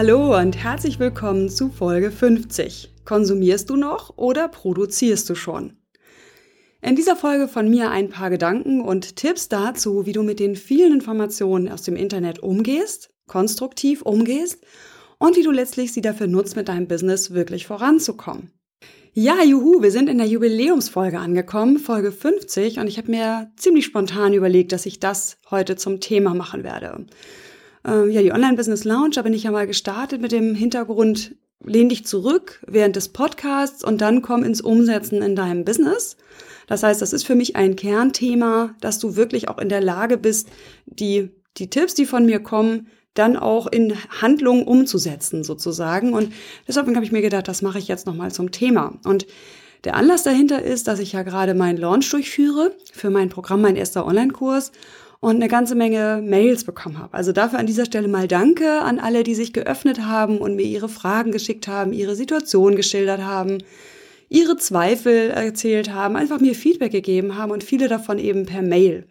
Hallo und herzlich willkommen zu Folge 50. Konsumierst du noch oder produzierst du schon? In dieser Folge von mir ein paar Gedanken und Tipps dazu, wie du mit den vielen Informationen aus dem Internet umgehst, konstruktiv umgehst und wie du letztlich sie dafür nutzt, mit deinem Business wirklich voranzukommen. Ja, juhu, wir sind in der Jubiläumsfolge angekommen, Folge 50, und ich habe mir ziemlich spontan überlegt, dass ich das heute zum Thema machen werde ähm, ja, die Online-Business Lounge, da bin ich ja mal gestartet mit dem Hintergrund, lehn dich zurück während des Podcasts und dann komm ins Umsetzen in deinem Business. Das heißt, das ist für mich ein Kernthema, dass du wirklich auch in der Lage bist, die, die Tipps, die von mir kommen, dann auch in Handlungen umzusetzen sozusagen. Und deshalb habe ich mir gedacht, das mache ich jetzt nochmal zum Thema. Und der Anlass dahinter ist, dass ich ja gerade meinen Launch durchführe für mein Programm, mein erster Online-Kurs und eine ganze Menge Mails bekommen habe. Also dafür an dieser Stelle mal Danke an alle, die sich geöffnet haben und mir ihre Fragen geschickt haben, ihre Situation geschildert haben, ihre Zweifel erzählt haben, einfach mir Feedback gegeben haben und viele davon eben per Mail.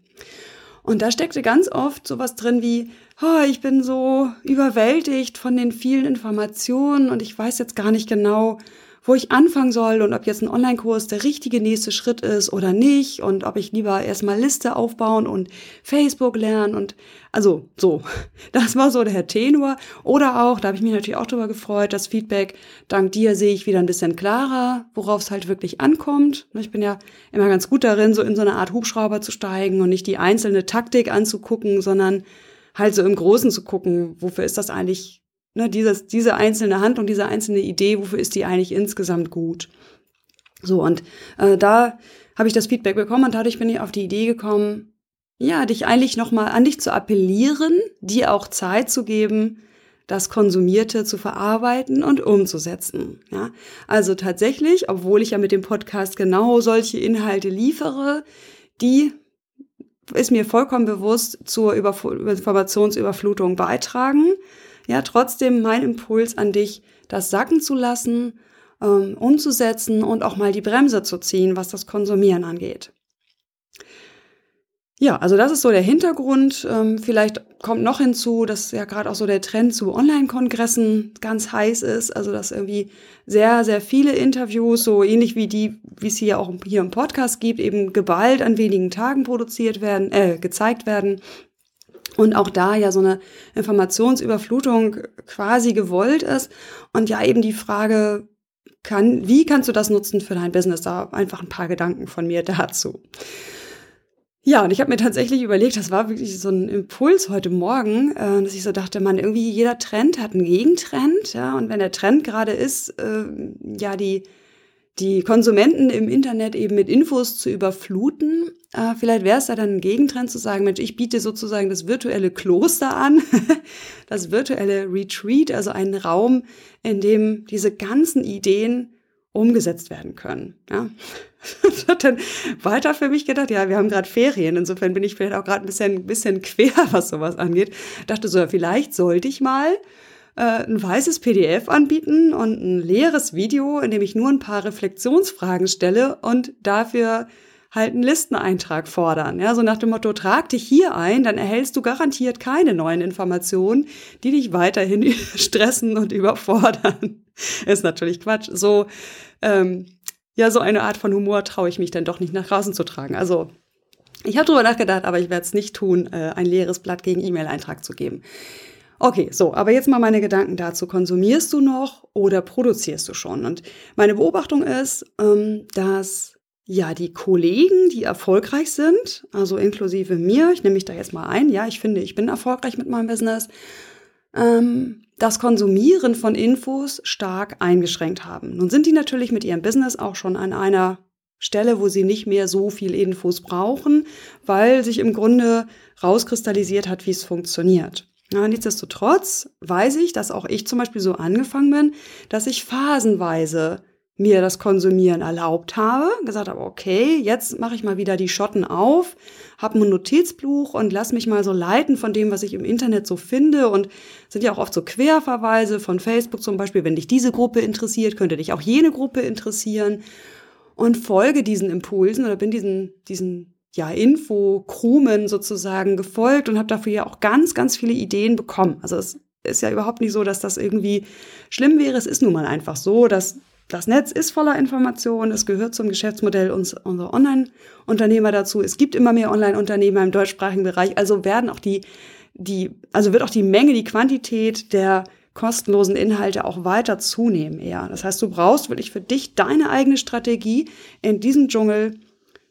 Und da steckte ganz oft sowas drin wie, oh, ich bin so überwältigt von den vielen Informationen und ich weiß jetzt gar nicht genau, wo ich anfangen soll und ob jetzt ein Online-Kurs der richtige nächste Schritt ist oder nicht und ob ich lieber erstmal Liste aufbauen und Facebook lernen und also so, das war so der Tenor. Oder auch, da habe ich mich natürlich auch darüber gefreut, das Feedback, dank dir sehe ich wieder ein bisschen klarer, worauf es halt wirklich ankommt. Ich bin ja immer ganz gut darin, so in so eine Art Hubschrauber zu steigen und nicht die einzelne Taktik anzugucken, sondern halt so im Großen zu gucken, wofür ist das eigentlich ne, dieses, diese einzelne Handlung, diese einzelne Idee, wofür ist die eigentlich insgesamt gut? So, und äh, da habe ich das Feedback bekommen und dadurch bin ich auf die Idee gekommen, ja, dich eigentlich nochmal an dich zu appellieren, dir auch Zeit zu geben, das Konsumierte zu verarbeiten und umzusetzen. Ja, also tatsächlich, obwohl ich ja mit dem Podcast genau solche Inhalte liefere, die ist mir vollkommen bewusst zur Überf Informationsüberflutung beitragen ja trotzdem mein Impuls an dich, das sacken zu lassen, ähm, umzusetzen und auch mal die Bremse zu ziehen, was das Konsumieren angeht. Ja, also das ist so der Hintergrund. Ähm, vielleicht kommt noch hinzu, dass ja gerade auch so der Trend zu Online-Kongressen ganz heiß ist. Also dass irgendwie sehr, sehr viele Interviews, so ähnlich wie die, wie es hier auch hier im Podcast gibt, eben geballt an wenigen Tagen produziert werden, äh, gezeigt werden. Und auch da ja so eine Informationsüberflutung quasi gewollt ist. Und ja eben die Frage, kann, wie kannst du das nutzen für dein Business? Da einfach ein paar Gedanken von mir dazu. Ja, und ich habe mir tatsächlich überlegt, das war wirklich so ein Impuls heute Morgen, äh, dass ich so dachte, man, irgendwie jeder Trend hat einen Gegentrend, ja, und wenn der Trend gerade ist, äh, ja, die die Konsumenten im Internet eben mit Infos zu überfluten. Äh, vielleicht wäre es ja dann ein Gegentrend zu sagen, Mensch, ich biete sozusagen das virtuelle Kloster an, das virtuelle Retreat, also einen Raum, in dem diese ganzen Ideen umgesetzt werden können. Ja. Das hat dann weiter für mich gedacht, ja, wir haben gerade Ferien, insofern bin ich vielleicht auch gerade ein bisschen, bisschen quer, was sowas angeht. Dachte so, vielleicht sollte ich mal ein weißes PDF anbieten und ein leeres Video, in dem ich nur ein paar Reflexionsfragen stelle und dafür halt einen Listeneintrag fordern. Ja, so nach dem Motto, trag dich hier ein, dann erhältst du garantiert keine neuen Informationen, die dich weiterhin stressen und überfordern. Ist natürlich Quatsch. So, ähm, ja, so eine Art von Humor traue ich mich dann doch nicht nach draußen zu tragen. Also, ich habe drüber nachgedacht, aber ich werde es nicht tun, äh, ein leeres Blatt gegen E-Mail-Eintrag zu geben. Okay, so, aber jetzt mal meine Gedanken dazu. Konsumierst du noch oder produzierst du schon? Und meine Beobachtung ist, ähm, dass ja die Kollegen, die erfolgreich sind, also inklusive mir, ich nehme mich da jetzt mal ein, ja, ich finde, ich bin erfolgreich mit meinem Business, ähm, das Konsumieren von Infos stark eingeschränkt haben. Nun sind die natürlich mit ihrem Business auch schon an einer Stelle, wo sie nicht mehr so viel Infos brauchen, weil sich im Grunde rauskristallisiert hat, wie es funktioniert. Ja, nichtsdestotrotz weiß ich, dass auch ich zum Beispiel so angefangen bin, dass ich phasenweise mir das Konsumieren erlaubt habe, gesagt habe, okay, jetzt mache ich mal wieder die Schotten auf, habe ein Notizbuch und lass mich mal so leiten von dem, was ich im Internet so finde und sind ja auch oft so Querverweise von Facebook zum Beispiel, wenn dich diese Gruppe interessiert, könnte dich auch jene Gruppe interessieren. Und folge diesen Impulsen oder bin diesen, diesen ja, Infokrumen sozusagen gefolgt und habe dafür ja auch ganz, ganz viele Ideen bekommen. Also es ist ja überhaupt nicht so, dass das irgendwie schlimm wäre. Es ist nun mal einfach so, dass das Netz ist voller Informationen, es gehört zum Geschäftsmodell uns, unserer Online-Unternehmer dazu. Es gibt immer mehr Online-Unternehmer im deutschsprachigen Bereich, also werden auch die, die, also wird auch die Menge, die Quantität der kostenlosen Inhalte auch weiter zunehmen eher. Das heißt, du brauchst wirklich für dich deine eigene Strategie in diesem Dschungel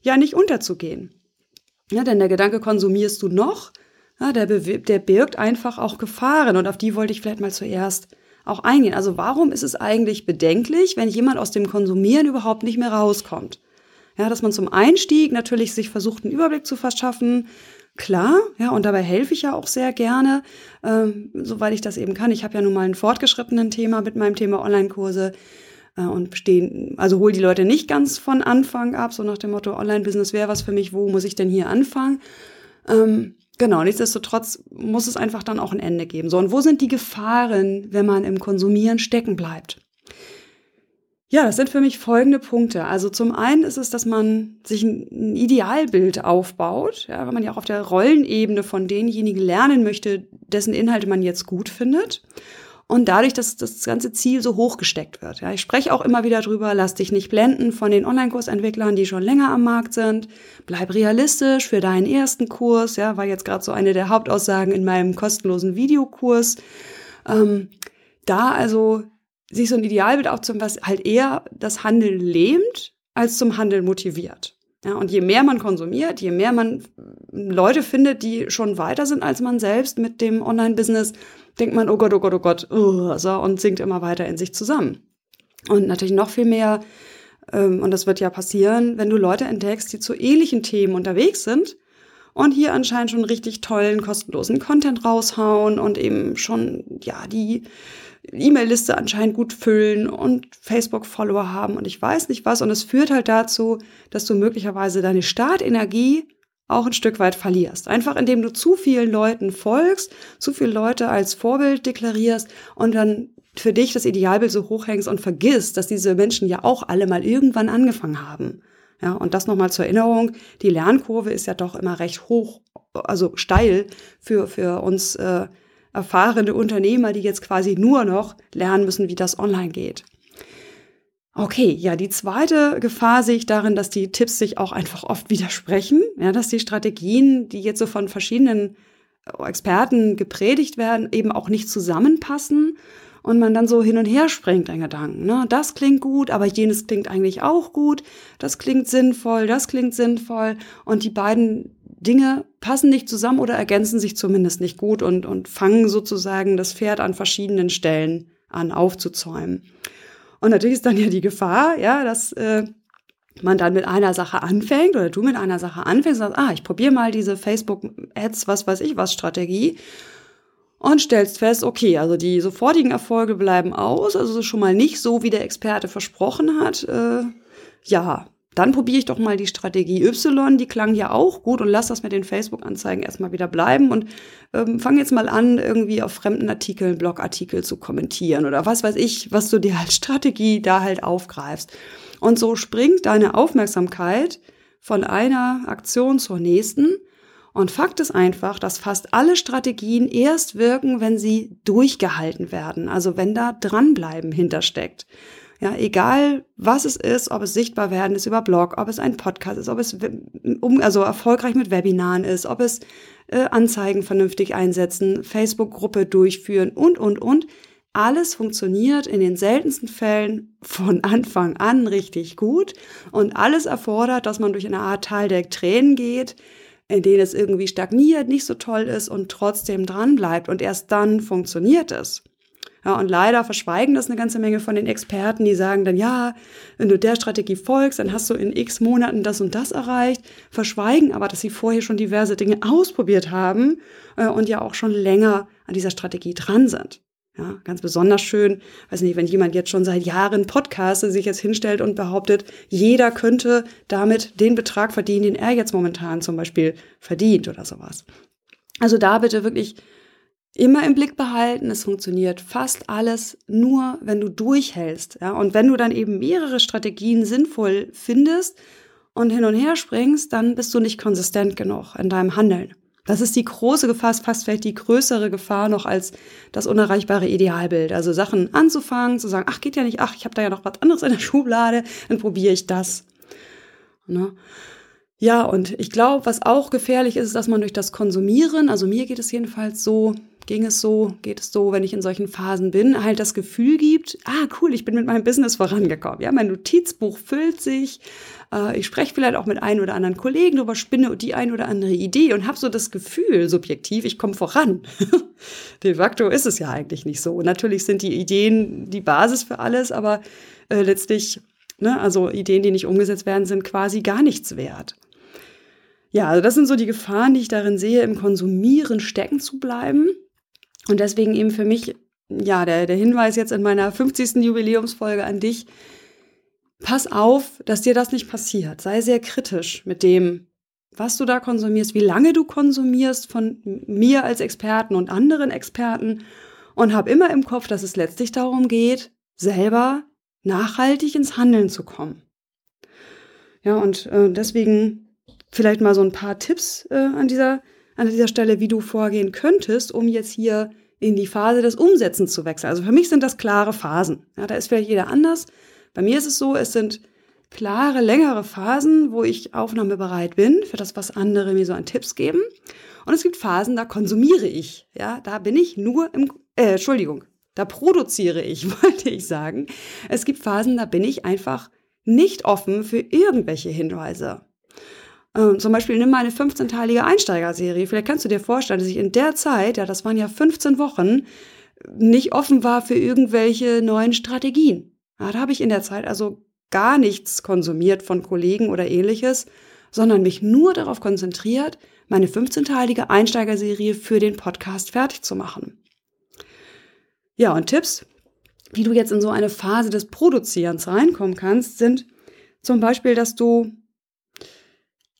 ja nicht unterzugehen. Ja, denn der Gedanke konsumierst du noch, ja, der, der birgt einfach auch Gefahren und auf die wollte ich vielleicht mal zuerst auch eingehen. Also warum ist es eigentlich bedenklich, wenn jemand aus dem Konsumieren überhaupt nicht mehr rauskommt? Ja, dass man zum Einstieg natürlich sich versucht, einen Überblick zu verschaffen. Klar, ja, und dabei helfe ich ja auch sehr gerne, ähm, soweit ich das eben kann. Ich habe ja nun mal ein fortgeschrittenen Thema mit meinem Thema Online-Kurse und bestehen, also hol die Leute nicht ganz von Anfang ab, so nach dem Motto, Online-Business wäre was für mich, wo muss ich denn hier anfangen? Ähm, Genau, nichtsdestotrotz muss es einfach dann auch ein Ende geben. So, und wo sind die Gefahren, wenn man im Konsumieren stecken bleibt? Ja, das sind für mich folgende Punkte. Also zum einen ist es, dass man sich ein Idealbild aufbaut, ja, wenn man ja auch auf der Rollenebene von denjenigen lernen möchte, dessen Inhalte man jetzt gut findet und dadurch, dass das ganze Ziel so hoch gesteckt wird. Ja, ich spreche auch immer wieder drüber, lass dich nicht blenden von den Online-Kursentwicklern, die schon länger am Markt sind. Bleib realistisch für deinen ersten Kurs. Ja, war jetzt gerade so eine der Hauptaussagen in meinem kostenlosen Videokurs. Ähm, da also sich so ein Idealbild aufzunehmen, was halt eher das Handeln lähmt, als zum Handeln motiviert. Ja, und je mehr man konsumiert, je mehr man Leute findet, die schon weiter sind als man selbst mit dem Online-Business, denkt man, oh Gott, oh Gott, oh Gott, uh, so, und sinkt immer weiter in sich zusammen. Und natürlich noch viel mehr, ähm, und das wird ja passieren, wenn du Leute entdeckst, die zu ähnlichen Themen unterwegs sind und hier anscheinend schon richtig tollen, kostenlosen Content raushauen und eben schon, ja, die E-Mail-Liste anscheinend gut füllen und Facebook-Follower haben und ich weiß nicht was. Und es führt halt dazu, dass du möglicherweise deine Startenergie auch ein Stück weit verlierst. Einfach indem du zu vielen Leuten folgst, zu viele Leute als Vorbild deklarierst und dann für dich das Idealbild so hochhängst und vergisst, dass diese Menschen ja auch alle mal irgendwann angefangen haben. Ja, und das nochmal zur Erinnerung, die Lernkurve ist ja doch immer recht hoch, also steil für, für uns äh, erfahrene Unternehmer, die jetzt quasi nur noch lernen müssen, wie das online geht. Okay, ja, die zweite Gefahr sehe ich darin, dass die Tipps sich auch einfach oft widersprechen, ja, dass die Strategien, die jetzt so von verschiedenen Experten gepredigt werden, eben auch nicht zusammenpassen und man dann so hin und her springt in Gedanken. Ne? Das klingt gut, aber jenes klingt eigentlich auch gut, das klingt sinnvoll, das klingt sinnvoll und die beiden Dinge passen nicht zusammen oder ergänzen sich zumindest nicht gut und, und fangen sozusagen das Pferd an verschiedenen Stellen an aufzuzäumen. Und natürlich ist dann ja die Gefahr, ja, dass äh, man dann mit einer Sache anfängt oder du mit einer Sache anfängst und sagst, ah, ich probiere mal diese Facebook-Ads, was weiß ich was, Strategie und stellst fest, okay, also die sofortigen Erfolge bleiben aus, also schon mal nicht so, wie der Experte versprochen hat. Äh, ja, dann probiere ich doch mal die Strategie Y, die klang ja auch gut und lass das mit den Facebook-Anzeigen erstmal wieder bleiben und ähm, fang jetzt mal an, irgendwie auf fremden Artikeln, Blogartikel zu kommentieren oder was weiß ich, was du dir als Strategie da halt aufgreifst. Und so springt deine Aufmerksamkeit von einer Aktion zur nächsten. Und Fakt ist einfach, dass fast alle Strategien erst wirken, wenn sie durchgehalten werden, also wenn da dranbleiben hintersteckt. Ja, egal was es ist, ob es sichtbar werden ist über Blog, ob es ein Podcast ist, ob es um, also erfolgreich mit Webinaren ist, ob es äh, Anzeigen vernünftig einsetzen, Facebook-Gruppe durchführen und, und, und. Alles funktioniert in den seltensten Fällen von Anfang an richtig gut und alles erfordert, dass man durch eine Art Teil der Tränen geht, in denen es irgendwie stagniert, nicht so toll ist und trotzdem dran bleibt und erst dann funktioniert es. Ja, und leider verschweigen das eine ganze Menge von den Experten, die sagen dann, ja, wenn du der Strategie folgst, dann hast du in x Monaten das und das erreicht, verschweigen aber, dass sie vorher schon diverse Dinge ausprobiert haben äh, und ja auch schon länger an dieser Strategie dran sind. Ja, ganz besonders schön, weiß nicht, wenn jemand jetzt schon seit Jahren Podcaste sich jetzt hinstellt und behauptet, jeder könnte damit den Betrag verdienen, den er jetzt momentan zum Beispiel verdient oder sowas. Also da bitte wirklich immer im Blick behalten. Es funktioniert fast alles nur, wenn du durchhältst. Ja? Und wenn du dann eben mehrere Strategien sinnvoll findest und hin und her springst, dann bist du nicht konsistent genug in deinem Handeln. Das ist die große Gefahr, fast vielleicht die größere Gefahr noch als das unerreichbare Idealbild. Also Sachen anzufangen, zu sagen, ach, geht ja nicht, ach, ich habe da ja noch was anderes in der Schublade, dann probiere ich das. Ne? Ja, und ich glaube, was auch gefährlich ist, ist, dass man durch das Konsumieren, also mir geht es jedenfalls so, ging es so, geht es so, wenn ich in solchen Phasen bin, halt das Gefühl gibt, ah cool, ich bin mit meinem Business vorangekommen. Ja, mein Notizbuch füllt sich, äh, ich spreche vielleicht auch mit ein oder anderen Kollegen darüber, spinne die ein oder andere Idee und habe so das Gefühl, subjektiv, ich komme voran. De facto ist es ja eigentlich nicht so. Und natürlich sind die Ideen die Basis für alles, aber äh, letztlich, ne, also Ideen, die nicht umgesetzt werden, sind quasi gar nichts wert. Ja, also das sind so die Gefahren, die ich darin sehe, im Konsumieren stecken zu bleiben. Und deswegen eben für mich, ja, der, der Hinweis jetzt in meiner 50. Jubiläumsfolge an dich, pass auf, dass dir das nicht passiert. Sei sehr kritisch mit dem, was du da konsumierst, wie lange du konsumierst von mir als Experten und anderen Experten und hab immer im Kopf, dass es letztlich darum geht, selber nachhaltig ins Handeln zu kommen. Ja, und äh, deswegen vielleicht mal so ein paar Tipps äh, an dieser an dieser Stelle, wie du vorgehen könntest, um jetzt hier in die Phase des Umsetzens zu wechseln. Also für mich sind das klare Phasen. Ja, da ist vielleicht jeder anders. Bei mir ist es so, es sind klare, längere Phasen, wo ich aufnahmebereit bin für das, was andere mir so an Tipps geben. Und es gibt Phasen, da konsumiere ich. Ja, da bin ich nur im, äh, Entschuldigung, da produziere ich, wollte ich sagen. Es gibt Phasen, da bin ich einfach nicht offen für irgendwelche Hinweise. Ähm, zum Beispiel nimm mal eine 15-teilige Einsteigerserie. Vielleicht kannst du dir vorstellen, dass ich in der Zeit, ja, das waren ja 15 Wochen, nicht offen war für irgendwelche neuen Strategien. Ja, da habe ich in der Zeit also gar nichts konsumiert von Kollegen oder ähnliches, sondern mich nur darauf konzentriert, meine 15-teilige Einsteigerserie für den Podcast fertig zu machen. Ja, und Tipps, wie du jetzt in so eine Phase des Produzierens reinkommen kannst, sind zum Beispiel, dass du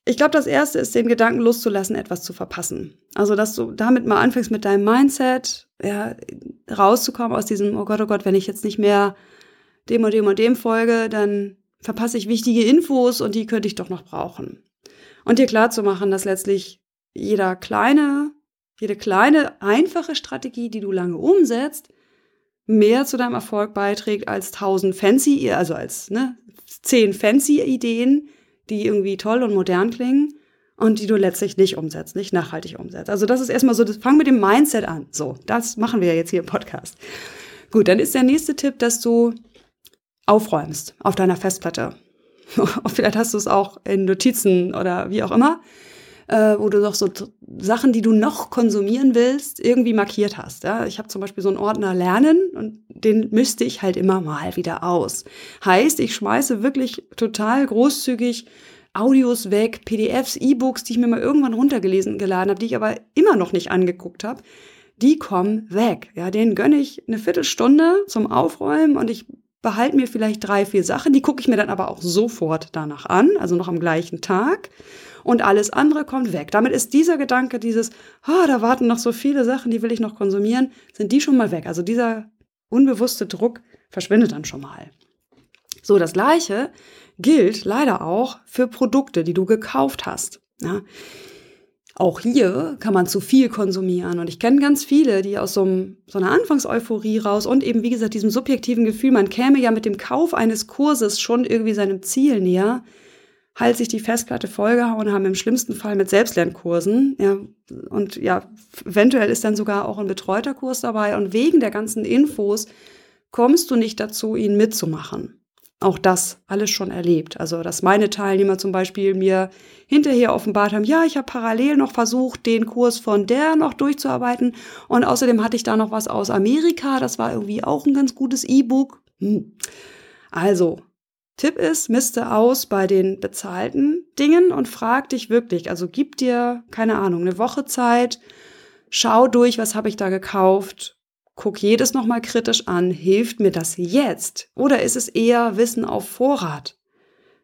ich glaube, das erste ist, den Gedanken loszulassen, etwas zu verpassen. Also, dass du damit mal anfängst mit deinem Mindset, ja, rauszukommen aus diesem, oh Gott, oh Gott, wenn ich jetzt nicht mehr dem und dem und dem folge, dann verpasse ich wichtige Infos und die könnte ich doch noch brauchen. Und dir klar zu machen, dass letztlich jeder kleine, jede kleine, einfache Strategie, die du lange umsetzt, mehr zu deinem Erfolg beiträgt als tausend fancy, also als ne, zehn fancy Ideen, die irgendwie toll und modern klingen und die du letztlich nicht umsetzt, nicht nachhaltig umsetzt. Also das ist erstmal so, das, fang mit dem Mindset an. So, das machen wir jetzt hier im Podcast. Gut, dann ist der nächste Tipp, dass du aufräumst auf deiner Festplatte. Vielleicht hast du es auch in Notizen oder wie auch immer äh, wo du doch so Sachen, die du noch konsumieren willst, irgendwie markiert hast. Ja? Ich habe zum Beispiel so einen Ordner Lernen und den müsste ich halt immer mal wieder aus. Heißt, ich schmeiße wirklich total großzügig Audios weg, PDFs, E-Books, die ich mir mal irgendwann runtergelesen geladen habe, die ich aber immer noch nicht angeguckt habe. Die kommen weg. Ja, denen gönne ich eine Viertelstunde zum Aufräumen und ich behalte mir vielleicht drei, vier Sachen. Die gucke ich mir dann aber auch sofort danach an, also noch am gleichen Tag und alles andere kommt weg. Damit ist dieser Gedanke, dieses, oh, da warten noch so viele Sachen, die will ich noch konsumieren, sind die schon mal weg. Also dieser unbewusste Druck verschwindet dann schon mal. So, das gleiche gilt leider auch für Produkte, die du gekauft hast. Ja. Auch hier kann man zu viel konsumieren. Und ich kenne ganz viele, die aus so, einem, so einer Anfangseuphorie raus und eben, wie gesagt, diesem subjektiven Gefühl, man käme ja mit dem Kauf eines Kurses schon irgendwie seinem Ziel näher, halt sich die Festplatte vollgehauen haben, im schlimmsten Fall mit Selbstlernkursen. Ja, und ja, eventuell ist dann sogar auch ein betreuter Kurs dabei. Und wegen der ganzen Infos kommst du nicht dazu, ihn mitzumachen. Auch das alles schon erlebt. Also, dass meine Teilnehmer zum Beispiel mir hinterher offenbart haben, ja, ich habe parallel noch versucht, den Kurs von der noch durchzuarbeiten. Und außerdem hatte ich da noch was aus Amerika. Das war irgendwie auch ein ganz gutes E-Book. Hm. Also, Tipp ist, misste aus bei den bezahlten Dingen und frag dich wirklich, also gib dir, keine Ahnung, eine Woche Zeit, schau durch, was habe ich da gekauft, guck jedes nochmal kritisch an, hilft mir das jetzt? Oder ist es eher Wissen auf Vorrat?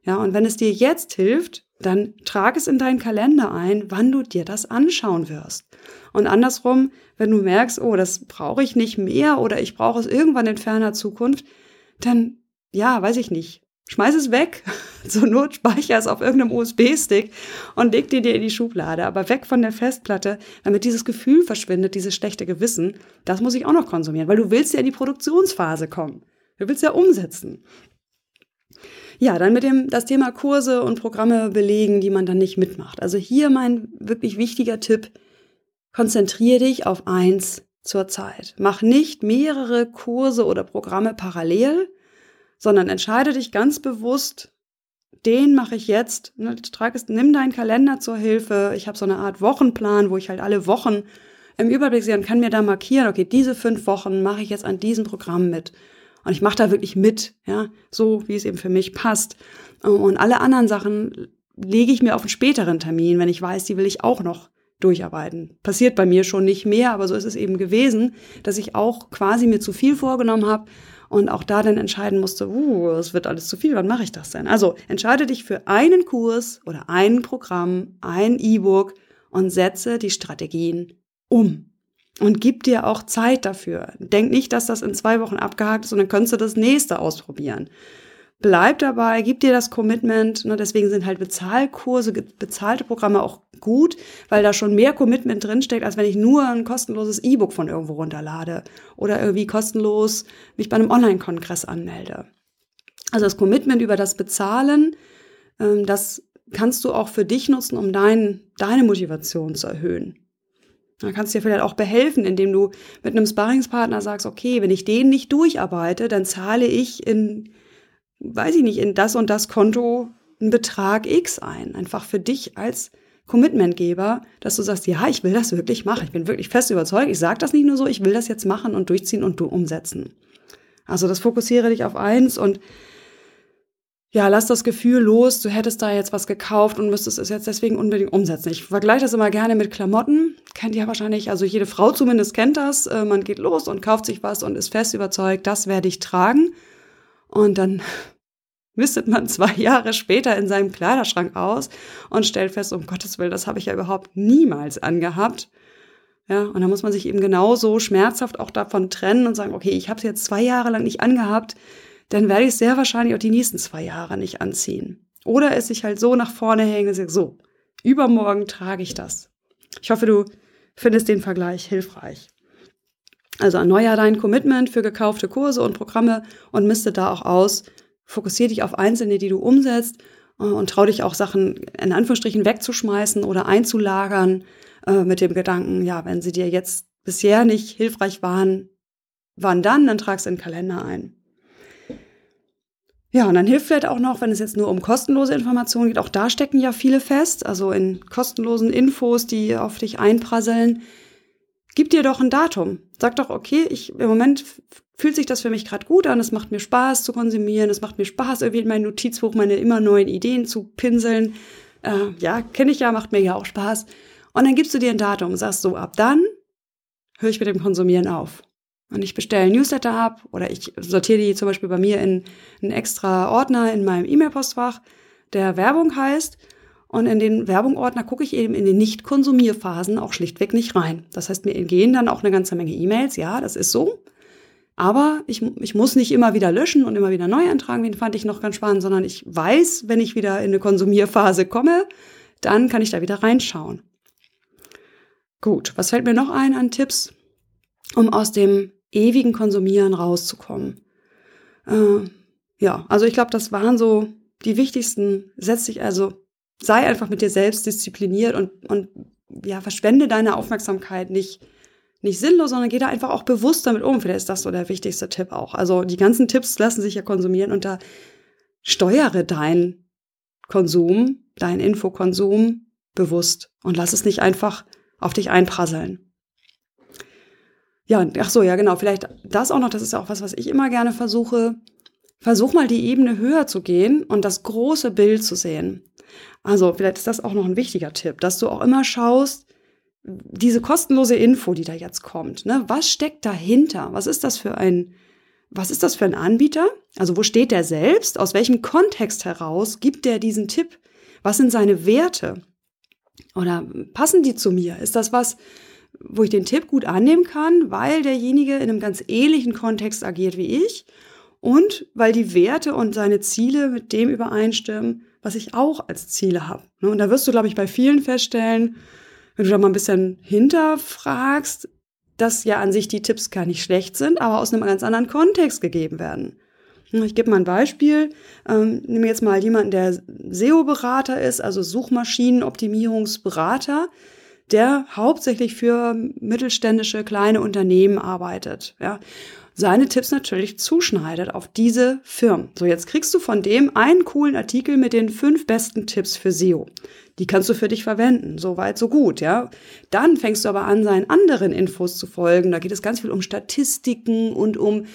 Ja, und wenn es dir jetzt hilft, dann trag es in deinen Kalender ein, wann du dir das anschauen wirst. Und andersrum, wenn du merkst, oh, das brauche ich nicht mehr oder ich brauche es irgendwann in ferner Zukunft, dann, ja, weiß ich nicht. Schmeiß es weg. Zur Not speicher es auf irgendeinem USB-Stick und leg dir dir in die Schublade. Aber weg von der Festplatte, damit dieses Gefühl verschwindet, dieses schlechte Gewissen. Das muss ich auch noch konsumieren, weil du willst ja in die Produktionsphase kommen. Du willst ja umsetzen. Ja, dann mit dem, das Thema Kurse und Programme belegen, die man dann nicht mitmacht. Also hier mein wirklich wichtiger Tipp. Konzentriere dich auf eins zur Zeit. Mach nicht mehrere Kurse oder Programme parallel, sondern entscheide dich ganz bewusst, den mache ich jetzt. Ne, trag es, nimm deinen Kalender zur Hilfe. Ich habe so eine Art Wochenplan, wo ich halt alle Wochen im Überblick sehe und kann mir da markieren, okay, diese fünf Wochen mache ich jetzt an diesem Programm mit. Und ich mache da wirklich mit, ja, so wie es eben für mich passt. Und alle anderen Sachen lege ich mir auf einen späteren Termin, wenn ich weiß, die will ich auch noch durcharbeiten. Passiert bei mir schon nicht mehr, aber so ist es eben gewesen, dass ich auch quasi mir zu viel vorgenommen habe und auch da dann entscheiden musste, uh, es wird alles zu viel, wann mache ich das denn? Also entscheide dich für einen Kurs oder ein Programm, ein E-Book und setze die Strategien um. Und gib dir auch Zeit dafür. Denk nicht, dass das in zwei Wochen abgehakt ist und dann könntest du das nächste ausprobieren. Bleib dabei, gib dir das Commitment. Ne, deswegen sind halt Bezahlkurse, bezahlte Programme auch gut, weil da schon mehr Commitment drinsteckt, als wenn ich nur ein kostenloses E-Book von irgendwo runterlade oder irgendwie kostenlos mich bei einem Online-Kongress anmelde. Also das Commitment über das Bezahlen, ähm, das kannst du auch für dich nutzen, um dein, deine Motivation zu erhöhen. Da kannst du dir vielleicht auch behelfen, indem du mit einem Sparringspartner sagst, okay, wenn ich den nicht durcharbeite, dann zahle ich in, weiß ich nicht, in das und das Konto einen Betrag X ein. Einfach für dich als Commitmentgeber, dass du sagst, ja, ich will das wirklich machen. Ich bin wirklich fest überzeugt. Ich sage das nicht nur so, ich will das jetzt machen und durchziehen und du umsetzen. Also das fokussiere dich auf eins und ja, lass das Gefühl los, du hättest da jetzt was gekauft und müsstest es jetzt deswegen unbedingt umsetzen. Ich vergleiche das immer gerne mit Klamotten. Kennt ihr wahrscheinlich, also jede Frau zumindest kennt das. Äh, man geht los und kauft sich was und ist fest überzeugt, das werde ich tragen. Und dann mistet man zwei Jahre später in seinem Kleiderschrank aus und stellt fest, um Gottes Willen, das habe ich ja überhaupt niemals angehabt. Ja, und dann muss man sich eben genauso schmerzhaft auch davon trennen und sagen, okay, ich habe es jetzt zwei Jahre lang nicht angehabt dann werde ich es sehr wahrscheinlich auch die nächsten zwei Jahre nicht anziehen. Oder es sich halt so nach vorne hänge und sage, so, übermorgen trage ich das. Ich hoffe, du findest den Vergleich hilfreich. Also erneuer dein Commitment für gekaufte Kurse und Programme und misste da auch aus. Fokussiere dich auf einzelne, die du umsetzt äh, und trau dich auch Sachen in Anführungsstrichen wegzuschmeißen oder einzulagern äh, mit dem Gedanken, ja, wenn sie dir jetzt bisher nicht hilfreich waren, wann dann, dann tragst du in den Kalender ein. Ja, und dann hilft vielleicht auch noch, wenn es jetzt nur um kostenlose Informationen geht, auch da stecken ja viele fest, also in kostenlosen Infos, die auf dich einprasseln. Gib dir doch ein Datum. Sag doch, okay, ich im Moment fühlt sich das für mich gerade gut an, es macht mir Spaß zu konsumieren, es macht mir Spaß, irgendwie in mein Notizbuch meine immer neuen Ideen zu pinseln. Äh, ja, kenne ich ja, macht mir ja auch Spaß. Und dann gibst du dir ein Datum, sagst so, ab dann höre ich mit dem Konsumieren auf und ich bestelle Newsletter ab oder ich sortiere die zum Beispiel bei mir in einen extra Ordner in meinem E-Mail-Postfach, der Werbung heißt. Und in den Werbungordner gucke ich eben in den Nicht-Konsumierphasen auch schlichtweg nicht rein. Das heißt, mir entgehen dann auch eine ganze Menge E-Mails. Ja, das ist so. Aber ich, ich muss nicht immer wieder löschen und immer wieder neu eintragen, den fand ich noch ganz spannend, sondern ich weiß, wenn ich wieder in eine Konsumierphase komme, dann kann ich da wieder reinschauen. Gut, was fällt mir noch ein an Tipps, um aus dem ewigen Konsumieren rauszukommen. Äh, ja, also ich glaube, das waren so die wichtigsten. Setz dich also, sei einfach mit dir selbst diszipliniert und, und ja, verschwende deine Aufmerksamkeit nicht, nicht sinnlos, sondern geh da einfach auch bewusst damit um. Vielleicht ist das so der wichtigste Tipp auch. Also die ganzen Tipps lassen sich ja konsumieren und da steuere deinen Konsum, deinen Infokonsum bewusst und lass es nicht einfach auf dich einprasseln. Ja, ach so, ja, genau. Vielleicht das auch noch, das ist ja auch was, was ich immer gerne versuche. Versuch mal die Ebene höher zu gehen und das große Bild zu sehen. Also, vielleicht ist das auch noch ein wichtiger Tipp, dass du auch immer schaust, diese kostenlose Info, die da jetzt kommt, ne, was steckt dahinter? Was ist das für ein, was ist das für ein Anbieter? Also wo steht der selbst? Aus welchem Kontext heraus gibt der diesen Tipp? Was sind seine Werte? Oder passen die zu mir? Ist das was, wo ich den Tipp gut annehmen kann, weil derjenige in einem ganz ähnlichen Kontext agiert wie ich und weil die Werte und seine Ziele mit dem übereinstimmen, was ich auch als Ziele habe. Ne, und da wirst du, glaube ich, bei vielen feststellen, wenn du da mal ein bisschen hinterfragst, dass ja an sich die Tipps gar nicht schlecht sind, aber aus einem ganz anderen Kontext gegeben werden. Ich gebe mal ein Beispiel. Ähm, nehme jetzt mal jemanden, der SEO-Berater ist, also Suchmaschinenoptimierungsberater, der hauptsächlich für mittelständische kleine Unternehmen arbeitet. Ja seine Tipps natürlich zuschneidet auf diese Firmen. So, jetzt kriegst du von dem einen coolen Artikel mit den fünf besten Tipps für SEO. Die kannst du für dich verwenden. So weit, so gut, ja. Dann fängst du aber an, seinen anderen Infos zu folgen. Da geht es ganz viel um Statistiken und um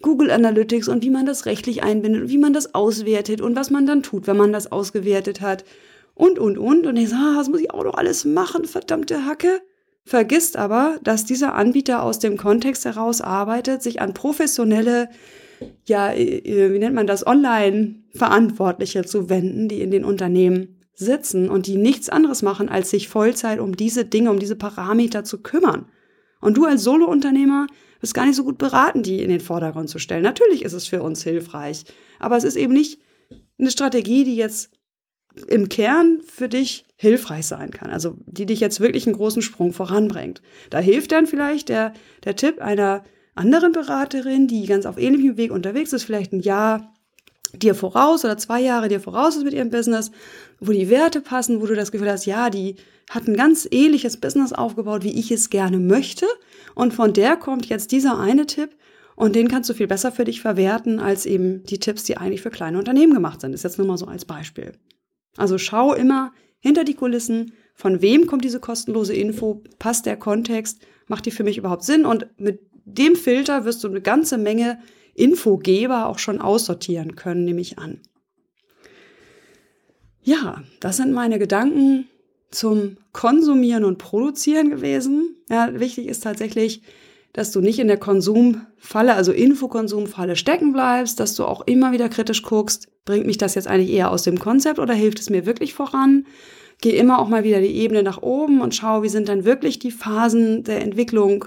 Google Analytics und wie man das rechtlich einbindet und wie man das auswertet und was man dann tut, wenn man das ausgewertet hat. Und, und, und. Und ich sage, ah, das muss ich auch noch alles machen, verdammte Hacke vergisst aber, dass dieser Anbieter aus dem Kontext heraus arbeitet, sich an professionelle, ja, äh, äh, wie nennt man das, Online-Verantwortliche zu wenden, die in den Unternehmen sitzen und die nichts anderes machen, als sich Vollzeit um diese Dinge, um diese Parameter zu kümmern. Und du als Solo-Unternehmer bist gar nicht so gut beraten, die in den Vordergrund zu stellen. Natürlich ist es für uns hilfreich, aber es ist eben nicht eine Strategie, die jetzt im Kern für dich hilfreich sein kann, also die dich jetzt wirklich einen großen Sprung voranbringt. Da hilft dann vielleicht der, der Tipp einer anderen Beraterin, die ganz auf ähnlichem Weg unterwegs ist, vielleicht ein Jahr dir voraus oder zwei Jahre dir voraus ist mit ihrem Business, wo die Werte passen, wo du das Gefühl hast, ja, die hat ein ganz ähnliches Business aufgebaut, wie ich es gerne möchte. Und von der kommt jetzt dieser eine Tipp und den kannst du viel besser für dich verwerten als eben die Tipps, die eigentlich für kleine Unternehmen gemacht sind. Das ist jetzt nur mal so als Beispiel. Also schau immer hinter die Kulissen, von wem kommt diese kostenlose Info, passt der Kontext, macht die für mich überhaupt Sinn und mit dem Filter wirst du eine ganze Menge Infogeber auch schon aussortieren können, nehme ich an. Ja, das sind meine Gedanken zum Konsumieren und Produzieren gewesen. Ja, wichtig ist tatsächlich, dass du nicht in der Konsumfalle, also Infokonsumfalle stecken bleibst, dass du auch immer wieder kritisch guckst, bringt mich das jetzt eigentlich eher aus dem Konzept oder hilft es mir wirklich voran? Geh immer auch mal wieder die Ebene nach oben und schau, wie sind dann wirklich die Phasen der Entwicklung,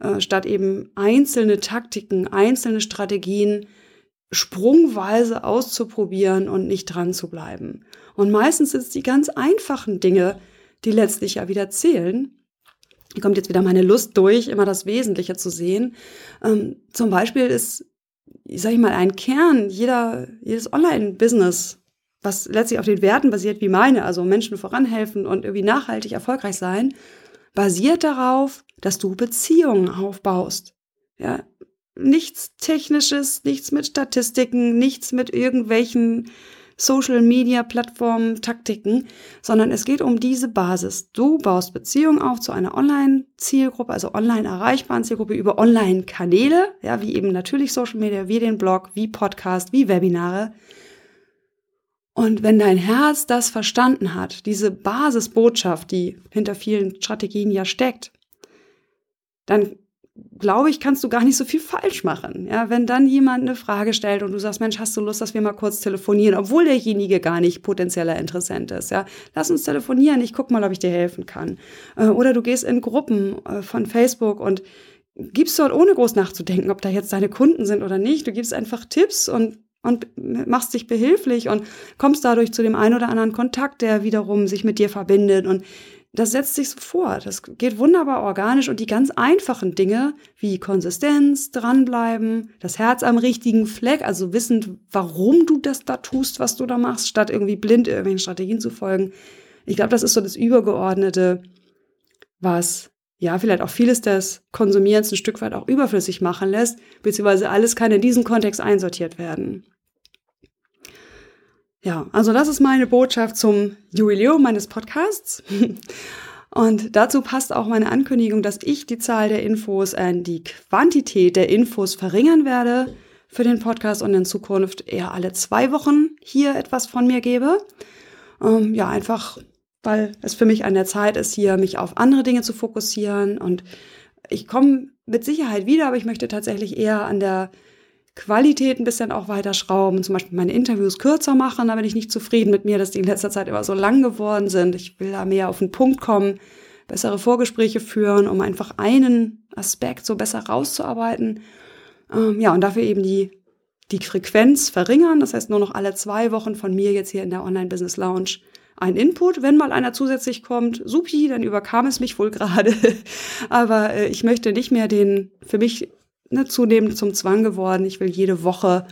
äh, statt eben einzelne Taktiken, einzelne Strategien sprungweise auszuprobieren und nicht dran zu bleiben. Und meistens sind es die ganz einfachen Dinge, die letztlich ja wieder zählen kommt jetzt wieder meine Lust durch, immer das Wesentliche zu sehen. Ähm, zum Beispiel ist, sag ich mal, ein Kern jeder, jedes Online-Business, was letztlich auf den Werten basiert wie meine, also Menschen voranhelfen und irgendwie nachhaltig erfolgreich sein, basiert darauf, dass du Beziehungen aufbaust. Ja, nichts Technisches, nichts mit Statistiken, nichts mit irgendwelchen Social Media Plattformen, Taktiken, sondern es geht um diese Basis. Du baust Beziehungen auf zu einer Online-Zielgruppe, also online erreichbaren Zielgruppe über Online-Kanäle, ja, wie eben natürlich Social Media, wie den Blog, wie Podcast, wie Webinare. Und wenn dein Herz das verstanden hat, diese Basisbotschaft, die hinter vielen Strategien ja steckt, dann glaube ich, kannst du gar nicht so viel falsch machen. Ja, wenn dann jemand eine Frage stellt und du sagst, Mensch, hast du Lust, dass wir mal kurz telefonieren, obwohl derjenige gar nicht potenzieller Interessent ist. Ja, lass uns telefonieren. Ich guck mal, ob ich dir helfen kann. Äh, oder du gehst in Gruppen äh, von Facebook und gibst dort ohne groß nachzudenken, ob da jetzt deine Kunden sind oder nicht. Du gibst einfach Tipps und und machst dich behilflich und kommst dadurch zu dem einen oder anderen Kontakt, der wiederum sich mit dir verbindet und das setzt sich so fort. Das geht wunderbar organisch und die ganz einfachen Dinge wie Konsistenz, dranbleiben, das Herz am richtigen Fleck, also wissend, warum du das da tust, was du da machst, statt irgendwie blind irgendwelchen Strategien zu folgen. Ich glaube, das ist so das Übergeordnete, was ja vielleicht auch vieles des Konsumierens ein Stück weit auch überflüssig machen lässt, beziehungsweise alles kann in diesen Kontext einsortiert werden. Ja, also das ist meine Botschaft zum Jubiläum meines Podcasts. Und dazu passt auch meine Ankündigung, dass ich die Zahl der Infos, äh, die Quantität der Infos verringern werde für den Podcast und in Zukunft eher alle zwei Wochen hier etwas von mir gebe. Ähm, ja, einfach, weil es für mich an der Zeit ist, hier mich auf andere Dinge zu fokussieren. Und ich komme mit Sicherheit wieder, aber ich möchte tatsächlich eher an der Qualität ein bisschen auch weiter schrauben, zum Beispiel meine Interviews kürzer machen, da bin ich nicht zufrieden mit mir, dass die in letzter Zeit immer so lang geworden sind. Ich will da mehr auf den Punkt kommen, bessere Vorgespräche führen, um einfach einen Aspekt so besser rauszuarbeiten. Ähm, ja, und dafür eben die, die Frequenz verringern. Das heißt, nur noch alle zwei Wochen von mir jetzt hier in der Online-Business Lounge ein Input. Wenn mal einer zusätzlich kommt, supi, dann überkam es mich wohl gerade. Aber äh, ich möchte nicht mehr den für mich ne, zunehmend zum Zwang geworden. Ich will jede Woche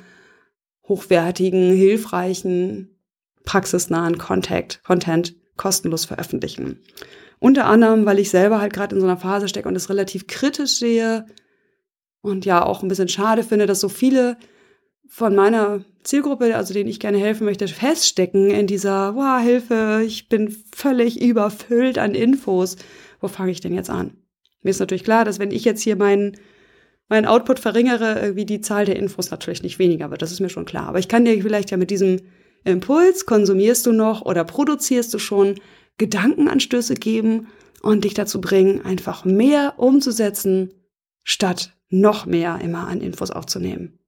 hochwertigen, hilfreichen, praxisnahen Contact, Content kostenlos veröffentlichen. Unter anderem, weil ich selber halt gerade in so einer Phase stecke und es relativ kritisch sehe und ja auch ein bisschen schade finde, dass so viele von meiner Zielgruppe, also denen ich gerne helfen möchte, feststecken in dieser, wow, Hilfe, ich bin völlig überfüllt an Infos. Wo fange ich denn jetzt an? Mir ist natürlich klar, dass wenn ich jetzt hier meinen mein Output verringere, wie die Zahl der Infos natürlich nicht weniger wird. Das ist mir schon klar. Aber ich kann dir vielleicht ja mit diesem Impuls, konsumierst du noch oder produzierst du schon, Gedankenanstöße geben und dich dazu bringen, einfach mehr umzusetzen, statt noch mehr immer an Infos aufzunehmen.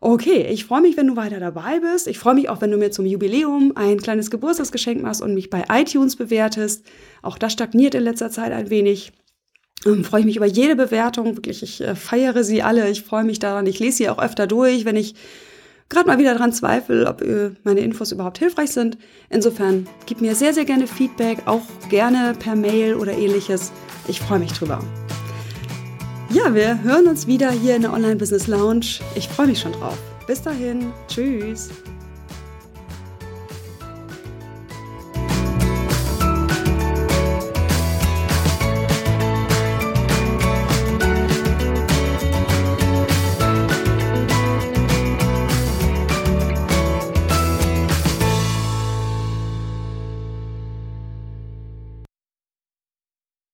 Okay, ich freue mich, wenn du weiter dabei bist. Ich freue mich auch, wenn du mir zum Jubiläum ein kleines Geburtstagsgeschenk machst und mich bei iTunes bewertest. Auch das stagniert in letzter Zeit ein wenig. Ähm, freue ich mich über jede Bewertung. Wirklich, ich äh, feiere sie alle. Ich freue mich daran. Ich lese sie auch öfter durch, wenn ich gerade mal wieder daran zweifle, ob äh, meine Infos überhaupt hilfreich sind. Insofern gib mir sehr, sehr gerne Feedback, auch gerne per Mail oder ähnliches. Ich freue mich drüber. Ja, wir hören uns wieder hier in der Online Business Lounge. Ich freue mich schon drauf. Bis dahin. Tschüss.